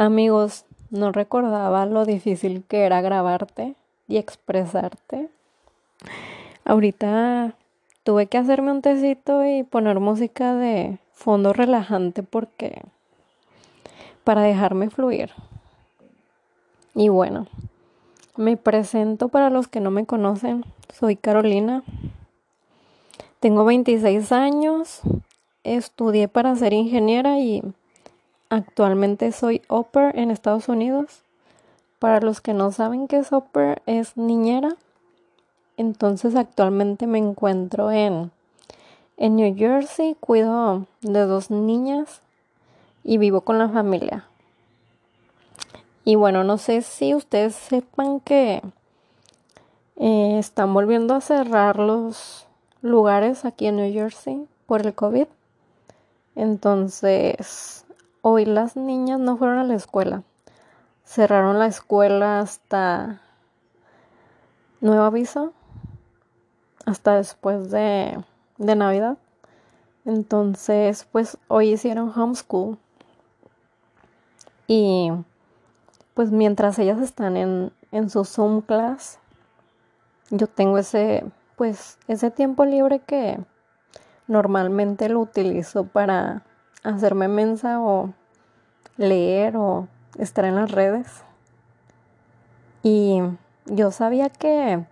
Amigos, no recordaba lo difícil que era grabarte y expresarte. Ahorita tuve que hacerme un tecito y poner música de fondo relajante porque para dejarme fluir. Y bueno, me presento para los que no me conocen. Soy Carolina. Tengo 26 años. Estudié para ser ingeniera y Actualmente soy Upper en Estados Unidos. Para los que no saben qué es Upper, es niñera. Entonces actualmente me encuentro en, en New Jersey, cuido de dos niñas y vivo con la familia. Y bueno, no sé si ustedes sepan que eh, están volviendo a cerrar los lugares aquí en New Jersey por el COVID. Entonces, Hoy las niñas no fueron a la escuela. Cerraron la escuela hasta nuevo aviso, hasta después de, de Navidad. Entonces, pues hoy hicieron homeschool. Y pues mientras ellas están en, en su Zoom class, yo tengo ese, pues, ese tiempo libre que normalmente lo utilizo para hacerme mensa o leer o estar en las redes. Y yo sabía que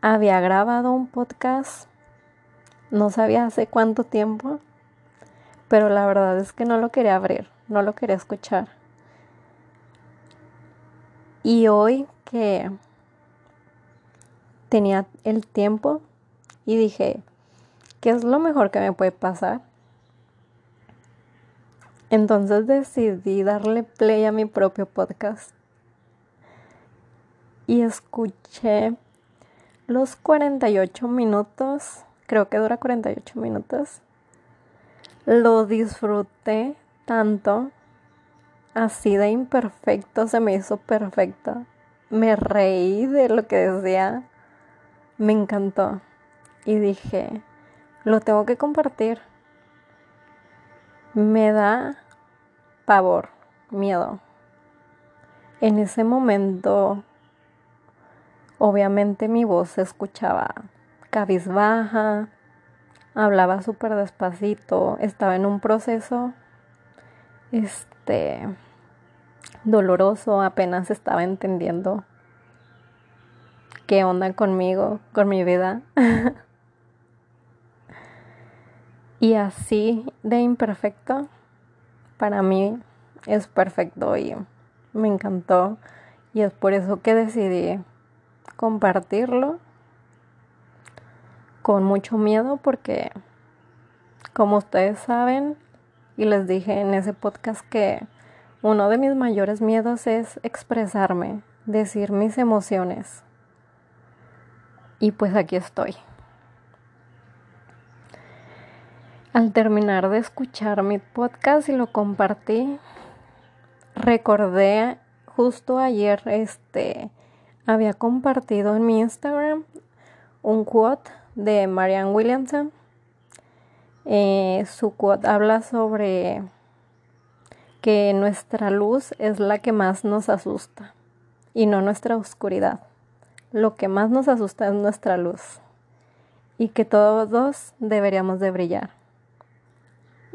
había grabado un podcast, no sabía hace cuánto tiempo, pero la verdad es que no lo quería abrir, no lo quería escuchar. Y hoy que tenía el tiempo y dije, ¿qué es lo mejor que me puede pasar? Entonces decidí darle play a mi propio podcast y escuché los 48 minutos, creo que dura 48 minutos. Lo disfruté tanto, así de imperfecto, se me hizo perfecto. Me reí de lo que decía, me encantó y dije, lo tengo que compartir. Me da pavor, miedo. En ese momento, obviamente mi voz se escuchaba cabizbaja, hablaba súper despacito, estaba en un proceso, este, doloroso, apenas estaba entendiendo qué onda conmigo, con mi vida. y así de imperfecto para mí es perfecto y me encantó y es por eso que decidí compartirlo con mucho miedo porque como ustedes saben y les dije en ese podcast que uno de mis mayores miedos es expresarme, decir mis emociones. Y pues aquí estoy. Al terminar de escuchar mi podcast y lo compartí, recordé justo ayer, este, había compartido en mi Instagram un quote de Marianne Williamson. Eh, su quote habla sobre que nuestra luz es la que más nos asusta y no nuestra oscuridad. Lo que más nos asusta es nuestra luz y que todos deberíamos de brillar.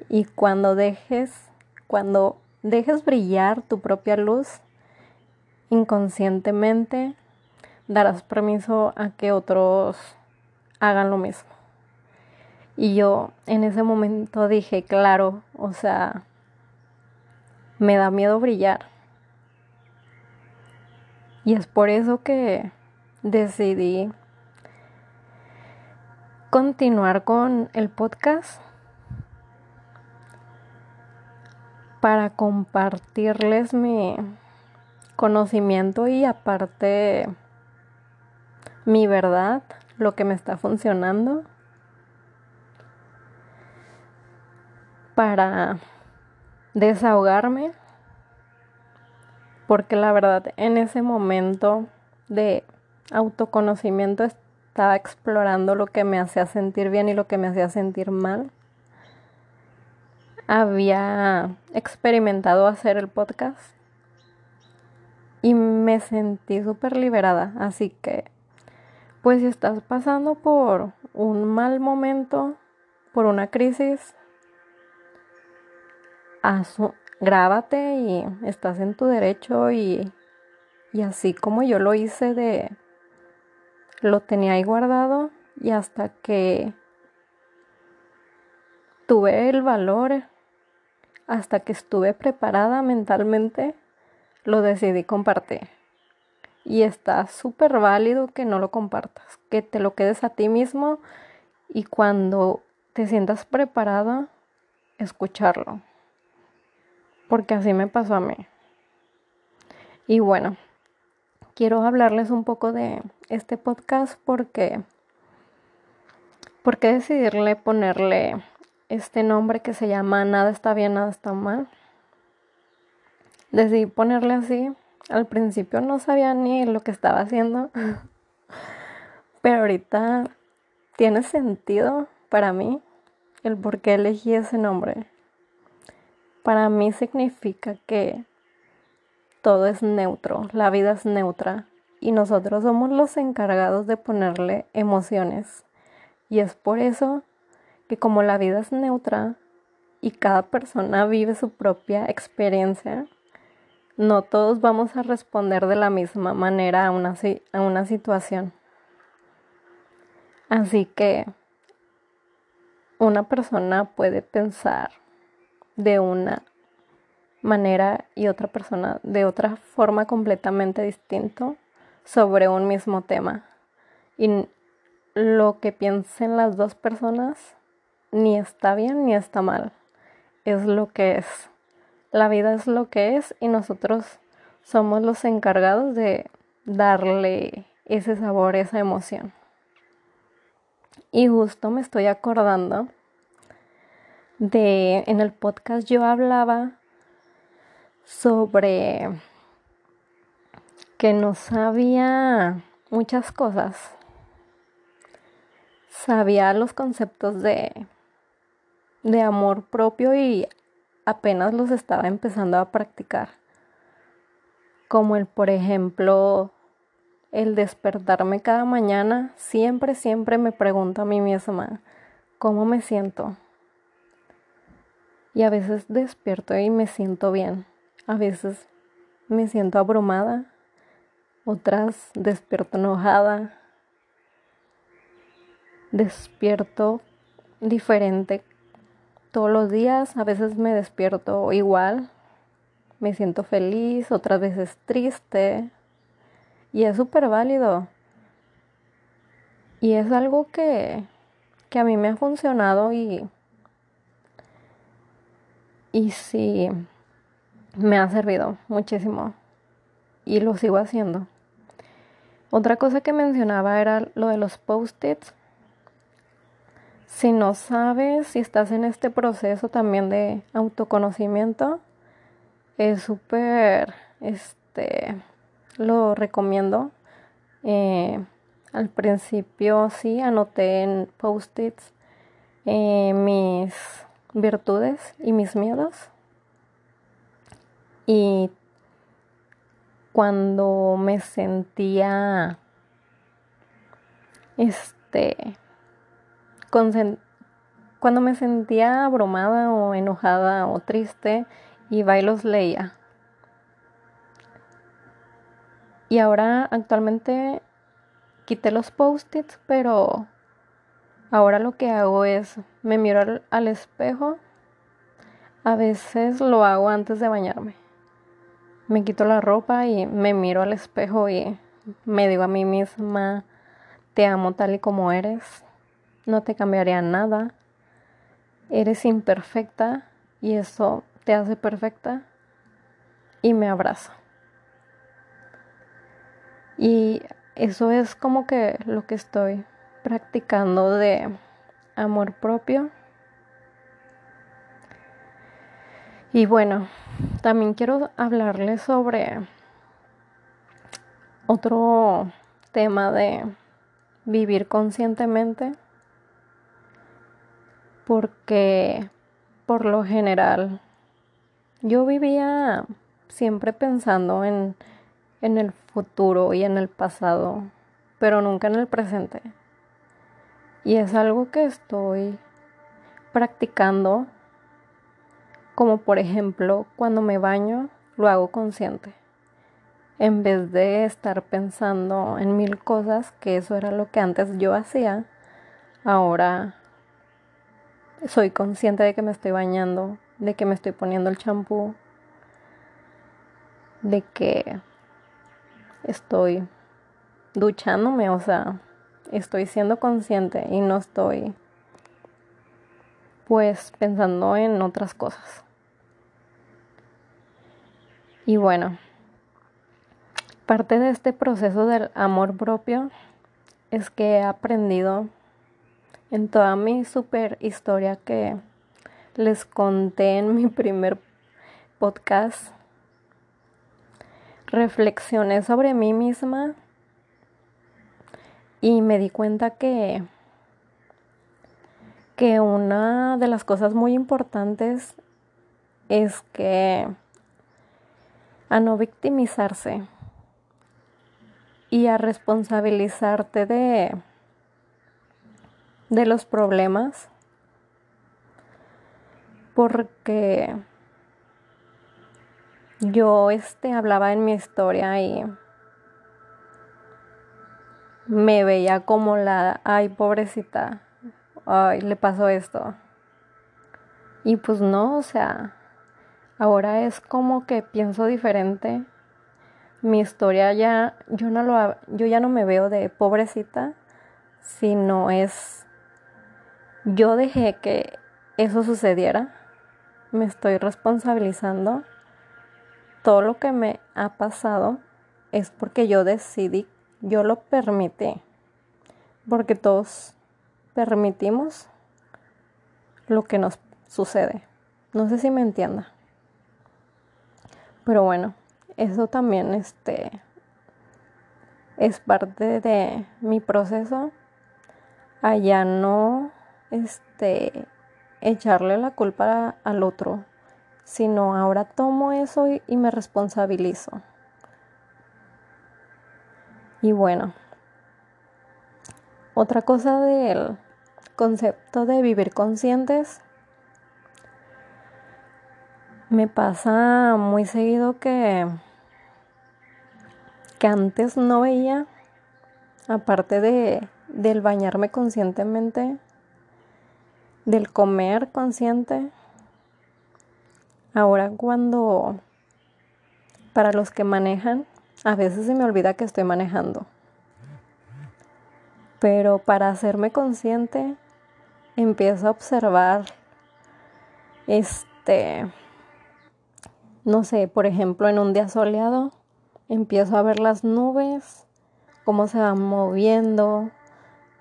Y cuando dejes, cuando dejes brillar tu propia luz, inconscientemente darás permiso a que otros hagan lo mismo. Y yo en ese momento dije, claro, o sea, me da miedo brillar. Y es por eso que decidí continuar con el podcast para compartirles mi conocimiento y aparte mi verdad, lo que me está funcionando para desahogarme porque la verdad en ese momento de autoconocimiento estaba explorando lo que me hacía sentir bien y lo que me hacía sentir mal había experimentado hacer el podcast y me sentí súper liberada. Así que, pues si estás pasando por un mal momento, por una crisis, grábate y estás en tu derecho y, y así como yo lo hice de, lo tenía ahí guardado y hasta que tuve el valor, hasta que estuve preparada mentalmente, lo decidí compartir. Y está súper válido que no lo compartas, que te lo quedes a ti mismo y cuando te sientas preparada, escucharlo. Porque así me pasó a mí. Y bueno, quiero hablarles un poco de este podcast porque porque decidirle ponerle este nombre que se llama Nada está bien, nada está mal. Decidí ponerle así. Al principio no sabía ni lo que estaba haciendo. Pero ahorita tiene sentido para mí el por qué elegí ese nombre. Para mí significa que todo es neutro, la vida es neutra y nosotros somos los encargados de ponerle emociones. Y es por eso que como la vida es neutra y cada persona vive su propia experiencia, no todos vamos a responder de la misma manera a una, a una situación. Así que una persona puede pensar de una manera y otra persona de otra forma completamente distinta sobre un mismo tema. Y lo que piensen las dos personas ni está bien ni está mal. Es lo que es. La vida es lo que es y nosotros somos los encargados de darle ese sabor, esa emoción. Y justo me estoy acordando de en el podcast yo hablaba sobre que no sabía muchas cosas. Sabía los conceptos de de amor propio y apenas los estaba empezando a practicar. Como el, por ejemplo, el despertarme cada mañana, siempre, siempre me pregunto a mí misma, ¿cómo me siento? Y a veces despierto y me siento bien. A veces me siento abrumada. Otras despierto enojada. Despierto diferente todos los días. A veces me despierto igual, me siento feliz, otras veces triste. Y es súper válido. Y es algo que, que a mí me ha funcionado y, y sí me ha servido muchísimo. Y lo sigo haciendo. Otra cosa que mencionaba era lo de los post-its. Si no sabes, si estás en este proceso también de autoconocimiento, es súper, este, lo recomiendo. Eh, al principio sí anoté en post-its eh, mis virtudes y mis miedos. Y cuando me sentía, este, cuando me sentía abrumada o enojada o triste, iba y los leía. Y ahora actualmente quité los post-its, pero ahora lo que hago es me miro al, al, espejo. A veces lo hago antes de bañarme. Me quito la ropa y me miro al espejo y me digo a mí misma, te amo tal y como eres no te cambiaría nada. Eres imperfecta y eso te hace perfecta. Y me abrazo. Y eso es como que lo que estoy practicando de amor propio. Y bueno, también quiero hablarles sobre otro tema de vivir conscientemente porque por lo general, yo vivía siempre pensando en, en el futuro y en el pasado, pero nunca en el presente. Y es algo que estoy practicando, como por ejemplo cuando me baño, lo hago consciente. En vez de estar pensando en mil cosas, que eso era lo que antes yo hacía, ahora soy consciente de que me estoy bañando, de que me estoy poniendo el champú, de que estoy duchándome, o sea, estoy siendo consciente y no estoy pues pensando en otras cosas. Y bueno, parte de este proceso del amor propio es que he aprendido en toda mi super historia que les conté en mi primer podcast, reflexioné sobre mí misma y me di cuenta que que una de las cosas muy importantes es que a no victimizarse y a responsabilizarte de de los problemas porque yo este hablaba en mi historia y me veía como la ay pobrecita ay, le pasó esto. Y pues no, o sea, ahora es como que pienso diferente. Mi historia ya, yo no lo, yo ya no me veo de pobrecita, sino es, yo dejé que eso sucediera, me estoy responsabilizando. Todo lo que me ha pasado es porque yo decidí, yo lo permití, porque todos permitimos lo que nos sucede. No sé si me entienda. Pero bueno, eso también este es parte de mi proceso allá no este echarle la culpa al otro, sino ahora tomo eso y, me responsabilizo. Y bueno, otra cosa del concepto de vivir conscientes me pasa muy seguido que que antes no veía aparte de del bañarme conscientemente del comer consciente. Ahora cuando para los que manejan a veces se me olvida que estoy manejando. Pero para hacerme consciente empiezo a observar este no sé, por ejemplo, en un día soleado empiezo a ver las nubes, cómo se van moviendo,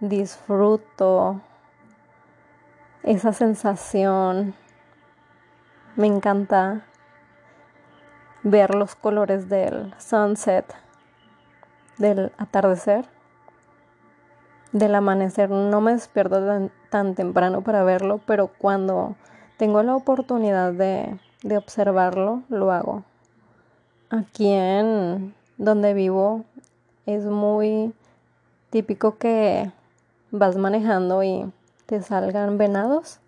disfruto esa sensación. Me encanta ver los colores del sunset, del atardecer del amanecer. No me despierto tan, temprano para verlo, pero cuando tengo la oportunidad de, de observarlo, lo hago. Aquí en donde vivo es muy típico que vas manejando y te salgan venados.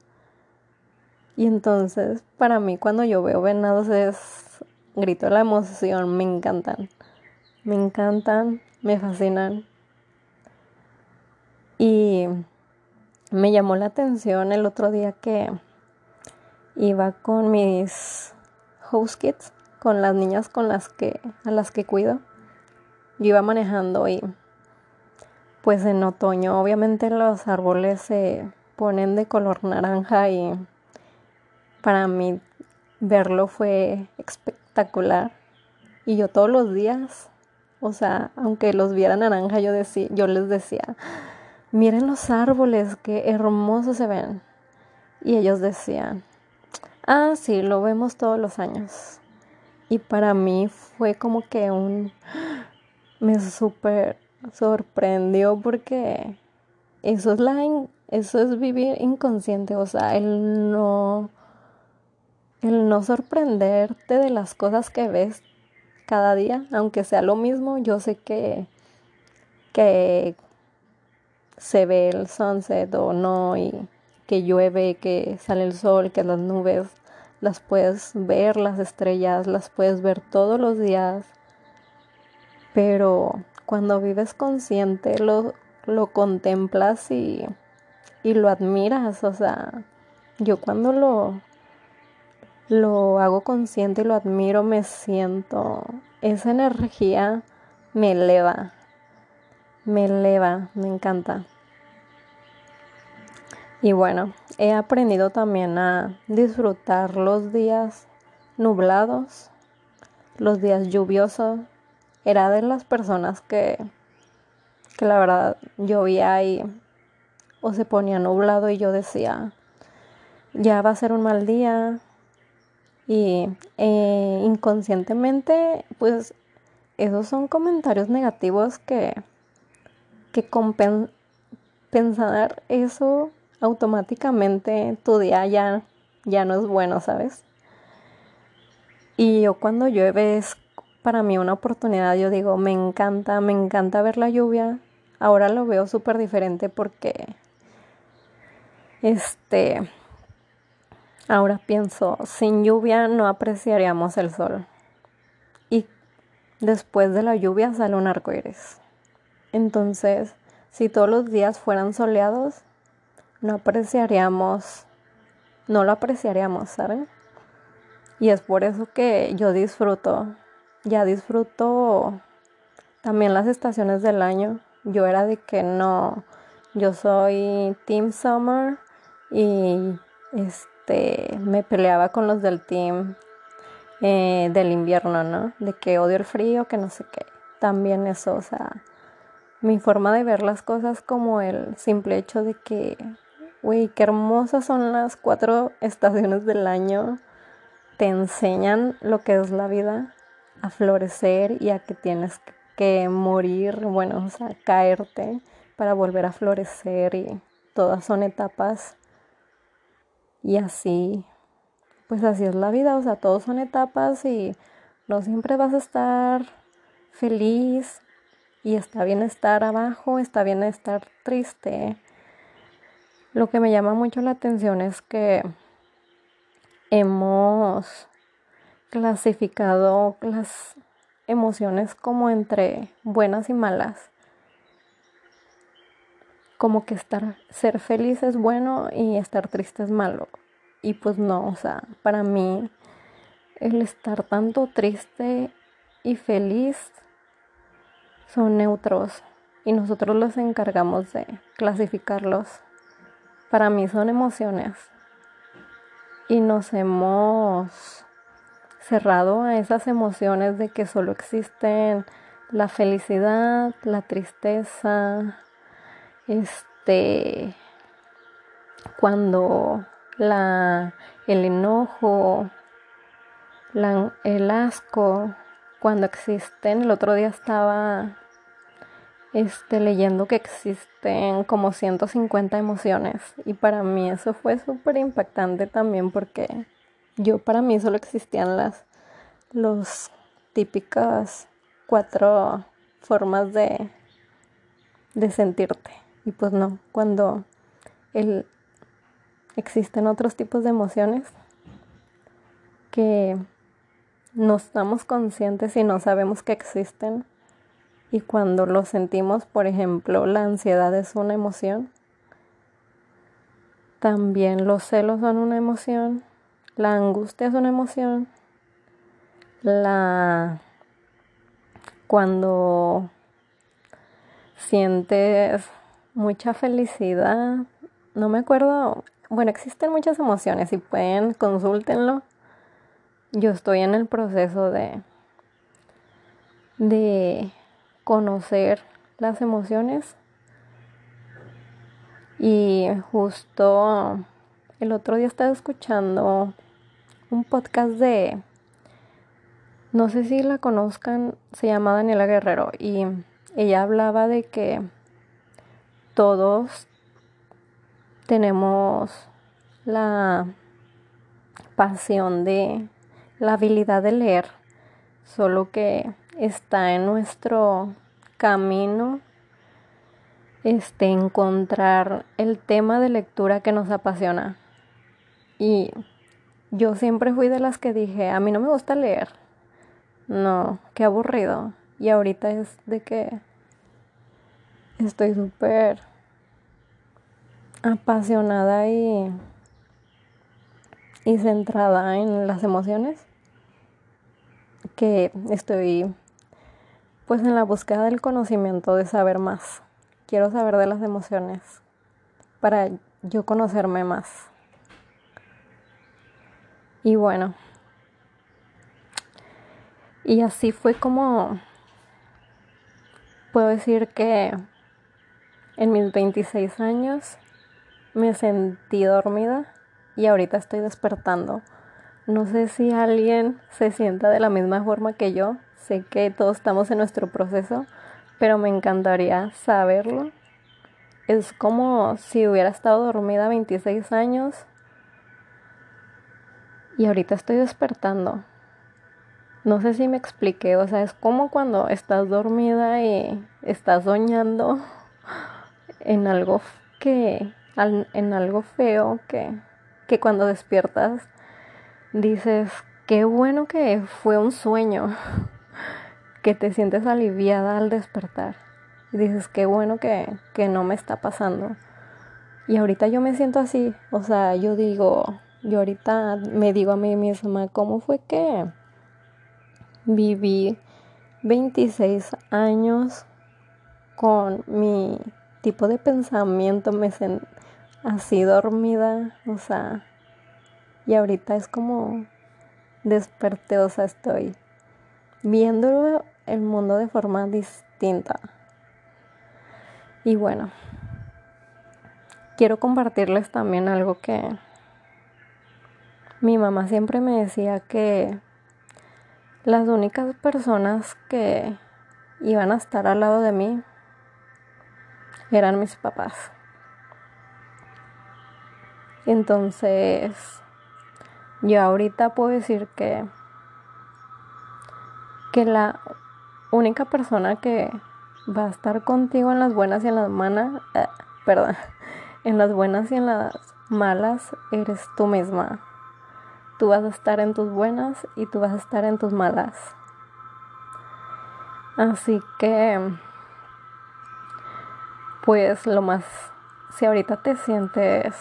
Y entonces, para mí, cuando yo veo venados es grito la emoción, me encantan. Me encantan, me fascinan. Y me llamó la atención el otro día que iba con mis house kids, con las niñas con las que a las que cuido. Yo iba manejando y pues en otoño obviamente los árboles se ponen de color naranja y para mí verlo fue espectacular. Y yo todos los días, o sea, aunque los viera naranja, yo decía, yo les decía, miren los árboles, qué hermosos se ven. Y ellos decían, ah, sí, lo vemos todos los años. Y para mí fue como que un, me súper sorprendió porque eso es la, eso es vivir inconsciente, o sea, el no, el no sorprenderte de las cosas que ves cada día, aunque sea lo mismo, yo sé que, que se ve el sunset o no y que llueve, que sale el sol, que las nubes las puedes ver, las estrellas las puedes ver todos los días, pero cuando vives consciente lo, lo contemplas y, y lo admiras, o sea, yo cuando lo, lo hago consciente y lo admiro, me siento, esa energía me eleva, me eleva, me encanta. Y bueno, he aprendido también a disfrutar los días nublados, los días lluviosos. Era de las personas que, que la verdad llovía y o se ponía nublado y yo decía, ya va a ser un mal día, y eh, inconscientemente, pues esos son comentarios negativos que, que pensar eso automáticamente tu día ya, ya no es bueno, ¿sabes? Y yo cuando llueve es para mí una oportunidad, yo digo, me encanta, me encanta ver la lluvia. Ahora lo veo súper diferente porque, este, Ahora pienso, sin lluvia no apreciaríamos el sol. Y después de la lluvia sale un arco iris. Entonces, si todos los días fueran soleados, no apreciaríamos, no lo apreciaríamos, ¿saben? Y es por eso que yo disfruto, ya disfruto también las estaciones del año. Yo era de que no, yo soy Team Summer y este me peleaba con los del team eh, del invierno, ¿no? De que odio el frío, que no sé qué. También eso, o sea, mi forma de ver las cosas como el simple hecho de que, güey, qué hermosas son las cuatro estaciones del año. Te enseñan lo que es la vida, a florecer y a que tienes que morir, bueno, o sea, caerte para volver a florecer y todas son etapas y así, pues así es la vida, o sea, todos son etapas y no siempre vas a estar feliz y está bien estar abajo, está bien estar triste. Lo que me llama mucho la atención es que hemos clasificado las emociones como entre buenas y malas como que estar, ser feliz es bueno y estar triste es malo. Y pues no, o sea, para mí el estar tanto triste y feliz son neutros y nosotros los encargamos de clasificarlos. Para mí son emociones y nos hemos cerrado a esas emociones de que solo existen la felicidad, la tristeza, este, cuando la, el enojo, el asco, cuando existen, el otro día estaba este, leyendo que existen como 150 emociones y para mí eso fue súper impactante también porque yo para mí solo existían las los típicas cuatro formas de, de sentirte. Y pues no, cuando el, existen otros tipos de emociones que no estamos conscientes y no sabemos que existen. Y cuando lo sentimos, por ejemplo, la ansiedad es una emoción. También los celos son una emoción. La angustia es una emoción. La cuando sientes mucha felicidad. No me acuerdo. Bueno, existen muchas emociones. Si pueden, consúltenlo. Yo estoy en el proceso de de conocer las emociones. Y justo el otro día estaba escuchando un podcast de no sé si la conozcan, se llama Daniela Guerrero y ella hablaba de que todos tenemos la pasión de la habilidad de leer, solo que está en nuestro camino este encontrar el tema de lectura que nos apasiona. Y yo siempre fui de las que dije, a mí no me gusta leer. No, qué aburrido. Y ahorita es de que estoy súper apasionada y, y centrada en las emociones que estoy pues en la búsqueda del conocimiento de saber más. Quiero saber de las emociones para yo conocerme más. Y bueno, y así fue como puedo decir que en mis 26 años me sentí dormida y ahorita estoy despertando. No sé si alguien se sienta de la misma forma que yo. Sé que todos estamos en nuestro proceso, pero me encantaría saberlo. Es como si hubiera estado dormida 26 años y ahorita estoy despertando. No sé si me expliqué, o sea, es como cuando estás dormida y estás soñando en algo que en algo feo que, que cuando despiertas dices, qué bueno que fue un sueño, que te sientes aliviada al despertar. Y dices, qué bueno que, que no me está pasando. Y ahorita yo me siento así, o sea, yo digo, yo ahorita me digo a mí misma, ¿cómo fue que viví 26 años con mi tipo de pensamiento, me sentí así dormida, o sea, y ahorita es como desperté, o sea, estoy viendo el mundo de forma distinta. Y bueno, quiero compartirles también algo que mi mamá siempre me decía que las únicas personas que iban a estar al lado de mí eran mis papás. Entonces, yo ahorita puedo decir que, que la única persona que va a estar contigo en las buenas y en las malas, eh, perdón, en las buenas y en las malas eres tú misma. Tú vas a estar en tus buenas y tú vas a estar en tus malas. Así que, pues lo más, si ahorita te sientes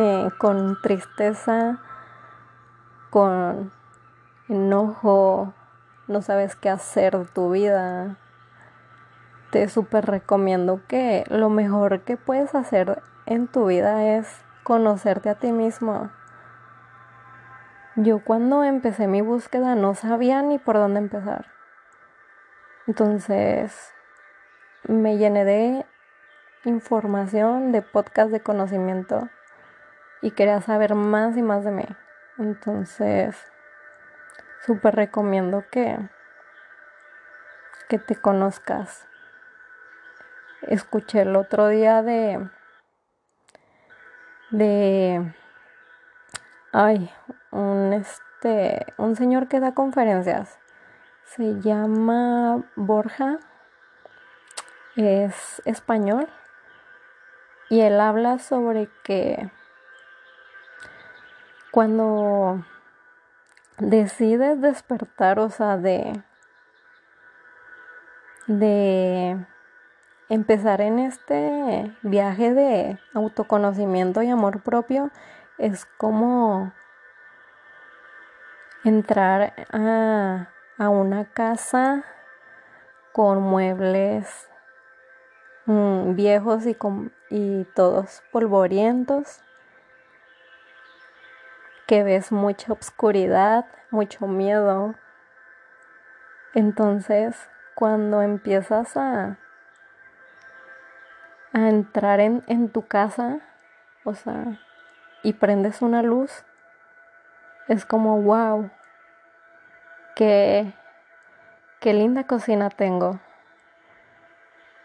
eh, con tristeza, con enojo, no sabes qué hacer de tu vida, te súper recomiendo que lo mejor que puedes hacer en tu vida es conocerte a ti mismo. Yo cuando empecé mi búsqueda no sabía ni por dónde empezar. Entonces me llené de información, de podcast de conocimiento y quería saber más y más de mí. Entonces, súper recomiendo que, que te conozcas. Escuché el otro día de, de, ay, un, este, un señor que da conferencias. Se llama Borja, es español y él habla sobre que cuando decides despertar, o sea, de, de empezar en este viaje de autoconocimiento y amor propio, es como entrar a, a una casa con muebles mm, viejos y, con, y todos polvorientos que ves mucha oscuridad, mucho miedo. Entonces, cuando empiezas a, a entrar en, en tu casa, o sea, y prendes una luz, es como, wow, qué, qué linda cocina tengo.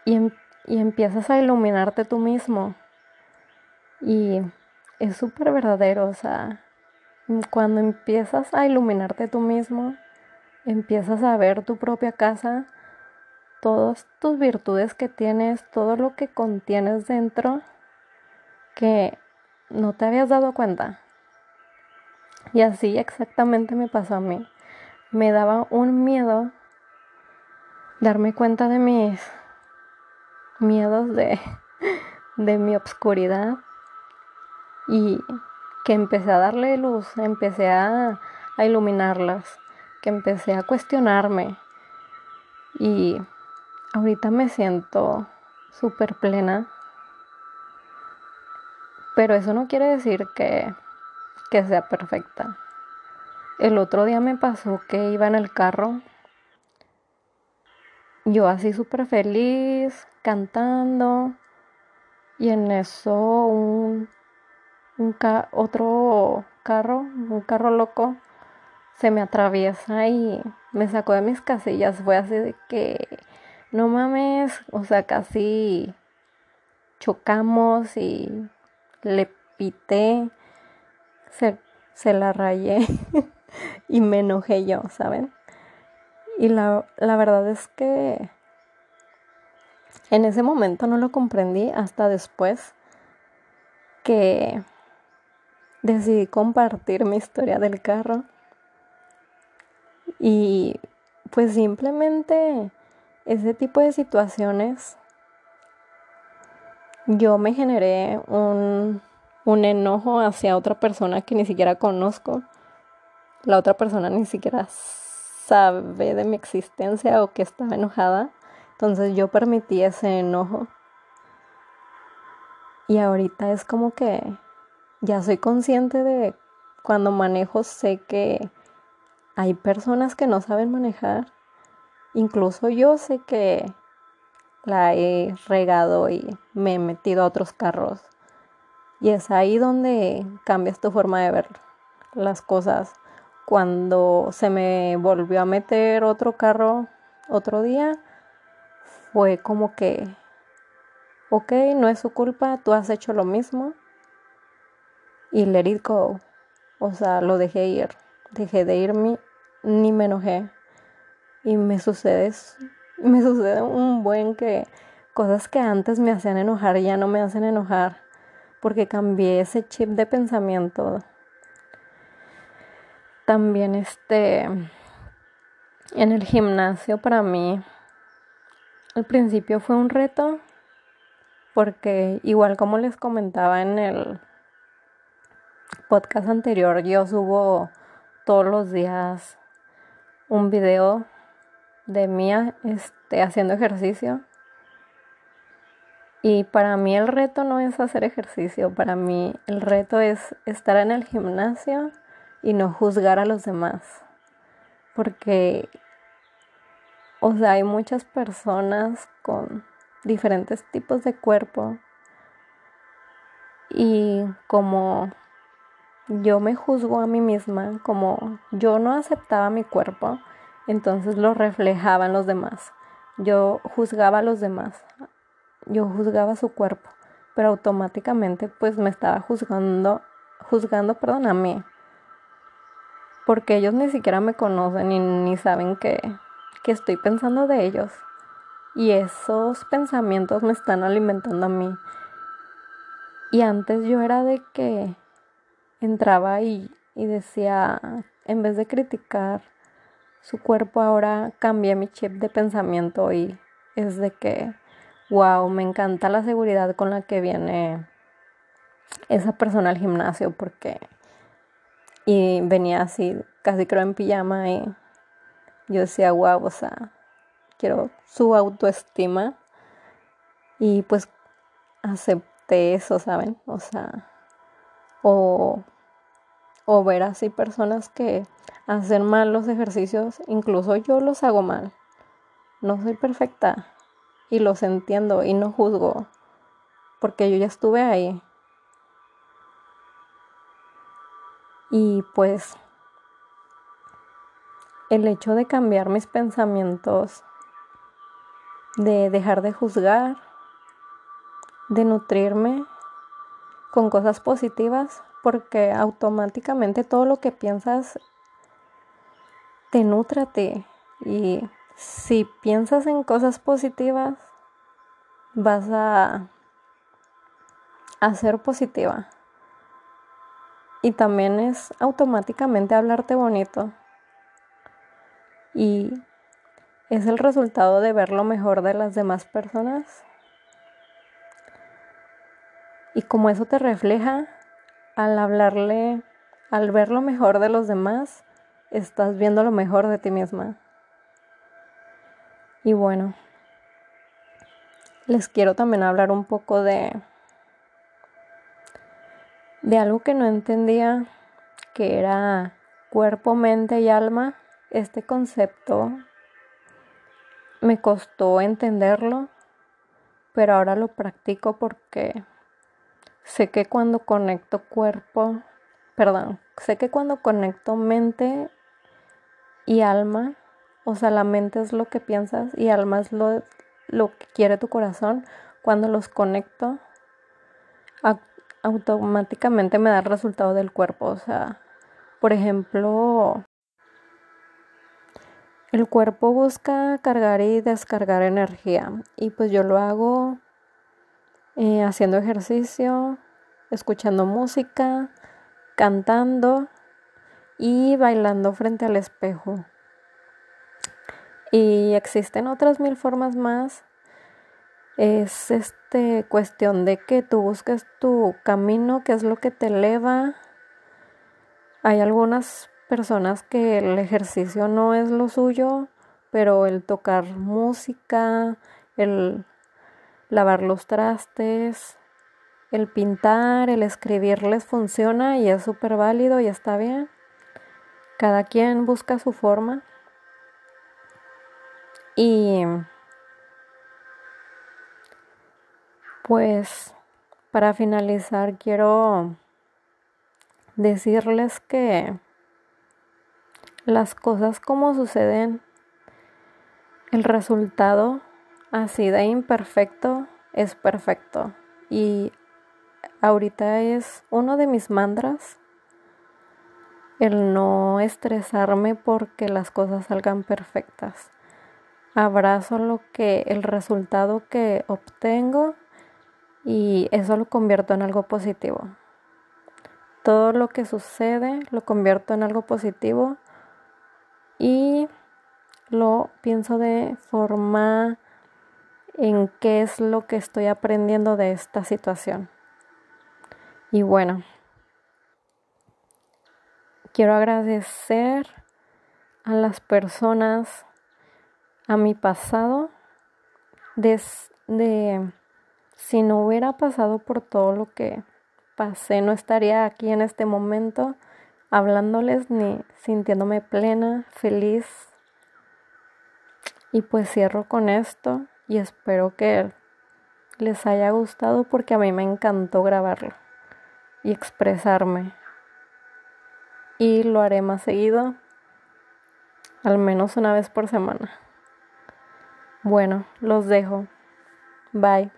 Y, em, y empiezas a iluminarte tú mismo. Y es súper verdadero, o sea, cuando empiezas a iluminarte tú mismo, empiezas a ver tu propia casa, todas tus virtudes que tienes, todo lo que contienes dentro que no te habías dado cuenta. Y así exactamente me pasó a mí. Me daba un miedo darme cuenta de mis miedos de, de mi obscuridad y que empecé a darle luz, empecé a, a iluminarlas, que empecé a cuestionarme y ahorita me siento súper plena, pero eso no quiere decir que, que sea perfecta. El otro día me pasó que iba en el carro yo así súper feliz, cantando, y en eso un, un otro carro, un carro loco, se me atraviesa y me sacó de mis casillas. Fue así de que, no mames, o sea, casi chocamos y le pité, se, se la rayé y me enojé yo, ¿saben? Y la, verdad es que en ese momento no lo comprendí hasta después que decidí compartir mi historia del carro. Y pues simplemente ese tipo de situaciones yo me generé un, un, enojo hacia otra persona que ni siquiera conozco. La otra persona ni siquiera sabe de mi existencia o que estaba enojada. Entonces yo permití ese enojo. Y ahorita es como que ya soy consciente de cuando manejo, sé que hay personas que no saben manejar. Incluso yo sé que la he regado y me he metido a otros carros. Y es ahí donde cambias tu forma de ver las cosas cuando se me volvió a meter otro carro otro día, fue como que, ok, no es su culpa, tú has hecho lo mismo y let it go. O sea, lo dejé ir, dejé de irme, ni me enojé. Y me sucede, me sucede un buen que cosas que antes me hacían enojar ya no me hacen enojar porque cambié ese chip de pensamiento. También este en el gimnasio para mí al principio fue un reto porque igual como les comentaba en el podcast anterior yo subo todos los días un video de mí este, haciendo ejercicio y para mí el reto no es hacer ejercicio, para mí el reto es estar en el gimnasio y no juzgar a los demás. Porque, o sea, hay muchas personas con diferentes tipos de cuerpo y como yo me juzgo a mí misma, como yo no aceptaba mi cuerpo, entonces lo reflejaba en los demás. Yo juzgaba a los demás, yo juzgaba su cuerpo, pero automáticamente pues me estaba juzgando, juzgando, perdón, a mí porque ellos ni siquiera me conocen y ni saben que, que estoy pensando de ellos. Y esos pensamientos me están alimentando a mí. Y antes yo era de que entraba y, y decía, en vez de criticar su cuerpo, ahora cambié mi chip de pensamiento y es de que, wow, me encanta la seguridad con la que viene esa persona al gimnasio porque y venía así, casi creo en pijama y yo decía, wow, o sea, quiero su autoestima y pues acepté eso, ¿saben? O sea, o, o ver así personas que hacen mal los ejercicios, incluso yo los hago mal. No soy perfecta y los entiendo y no juzgo porque yo ya estuve ahí. Y pues el hecho de cambiar mis pensamientos, de dejar de juzgar, de nutrirme con cosas positivas porque automáticamente todo lo que piensas te nutre a ti y si piensas en cosas positivas vas a, ser positiva. Y también es automáticamente hablarte bonito. Y es el resultado de ver lo mejor de las demás personas. Y como eso te refleja, al hablarle, al ver lo mejor de los demás, estás viendo lo mejor de ti misma. Y bueno, les quiero también hablar un poco de de algo que no entendía, que era cuerpo, mente y alma. Este concepto me costó entenderlo, pero ahora lo practico porque Sé que cuando conecto cuerpo, perdón, sé que cuando conecto mente y alma, o sea, la mente es lo que piensas y alma es lo, lo que quiere tu corazón, cuando los conecto, automáticamente me da el resultado del cuerpo. O sea, por ejemplo, el cuerpo busca cargar y descargar energía y pues yo lo hago eh, haciendo ejercicio, escuchando música, cantando y bailando frente al espejo. Y existen otras mil formas más. Es este cuestión de que tú busques tu camino, que es lo que te eleva. Hay algunas personas que el ejercicio no es lo suyo, pero el tocar música, el lavar los trastes, el pintar, el escribir les funciona y es súper válido y está bien. Cada quien busca su forma. Y pues para finalizar quiero decirles que las cosas como suceden, el resultado así de imperfecto es perfecto. Y ahorita es uno de mis mantras el no estresarme porque las cosas salgan perfectas. Abrazo lo que el resultado que obtengo y eso lo convierto en algo positivo. Todo lo que sucede lo convierto en algo positivo y lo pienso de forma en qué es lo que estoy aprendiendo de esta situación. Y bueno, quiero agradecer a las personas, a mi pasado, desde si no hubiera pasado por todo lo que pasé, no estaría aquí en este momento hablándoles ni sintiéndome plena, feliz. Y pues cierro con esto y espero que les haya gustado porque a mí me encantó grabarlo y expresarme. Y lo haré más seguido, al menos una vez por semana. Bueno, los dejo. Bye.